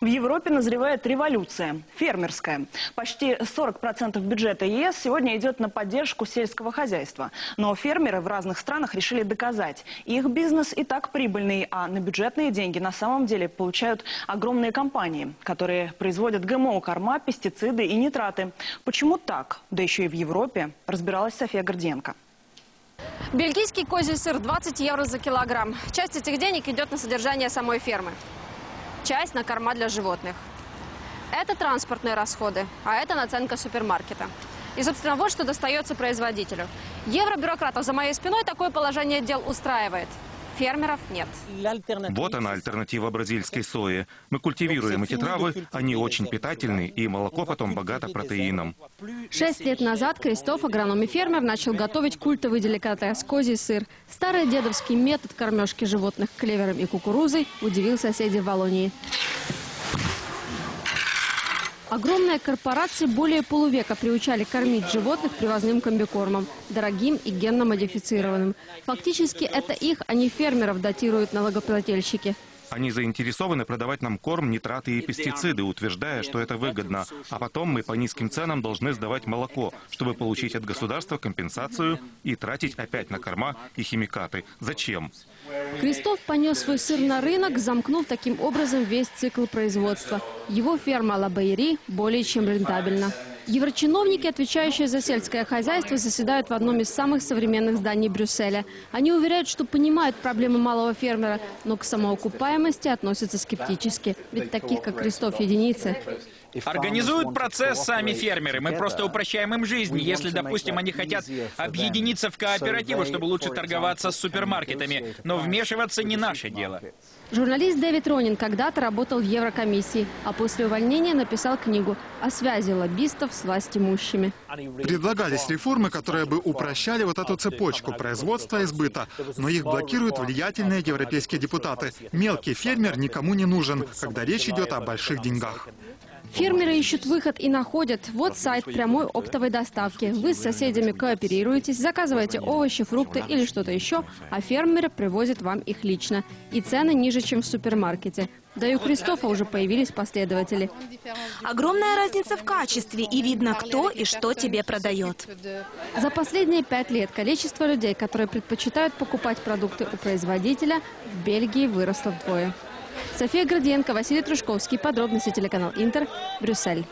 В Европе назревает революция, фермерская. Почти 40% бюджета ЕС сегодня идет на поддержку сельского хозяйства. Но фермеры в разных странах решили доказать, их бизнес и так прибыльный, а на бюджетные деньги на самом деле получают огромные компании, которые производят ГМО, корма, пестициды и нитраты. Почему так? Да еще и в Европе, разбиралась София Гордиенко. Бельгийский козий сыр 20 евро за килограмм. Часть этих денег идет на содержание самой фермы. Часть на корма для животных. Это транспортные расходы, а это наценка супермаркета. И, собственно, вот что достается производителю. Евробюрократов за моей спиной такое положение дел устраивает. Фермеров нет. Вот она альтернатива бразильской сои. Мы культивируем эти травы, они очень питательны, и молоко потом богато протеином. Шесть лет назад Кристоф, агроном и фермер, начал готовить культовый деликатес – козий сыр. Старый дедовский метод кормежки животных клевером и кукурузой удивил соседей в Волонии. Огромные корпорации более полувека приучали кормить животных привозным комбикормом, дорогим и генно-модифицированным. Фактически это их, а не фермеров, датируют налогоплательщики. Они заинтересованы продавать нам корм, нитраты и пестициды, утверждая, что это выгодно. А потом мы по низким ценам должны сдавать молоко, чтобы получить от государства компенсацию и тратить опять на корма и химикаты. Зачем? Крестов понес свой сыр на рынок, замкнув таким образом весь цикл производства. Его ферма Лабайри более чем рентабельна. Еврочиновники, отвечающие за сельское хозяйство, заседают в одном из самых современных зданий Брюсселя. Они уверяют, что понимают проблемы малого фермера, но к самоокупаемости относятся скептически. Ведь таких, как Крестов, единицы. Организуют процесс сами фермеры. Мы просто упрощаем им жизнь. Если, допустим, они хотят объединиться в кооперативы, чтобы лучше торговаться с супермаркетами. Но вмешиваться не наше дело. Журналист Дэвид Ронин когда-то работал в Еврокомиссии, а после увольнения написал книгу о связи лоббистов с властимущими. Предлагались реформы, которые бы упрощали вот эту цепочку производства и сбыта, но их блокируют влиятельные европейские депутаты. Мелкий фермер никому не нужен, когда речь идет о больших деньгах. Фермеры ищут выход и находят. Вот сайт прямой оптовой доставки. Вы с соседями кооперируетесь, заказываете овощи, фрукты или что-то еще, а фермеры привозят вам их лично. И цены ниже, чем в супермаркете. Да и у Кристофа уже появились последователи. Огромная разница в качестве, и видно, кто и что тебе продает. За последние пять лет количество людей, которые предпочитают покупать продукты у производителя, в Бельгии выросло вдвое. София Гордиенко, Василий Трушковский. Подробности телеканал Интер. Брюссель.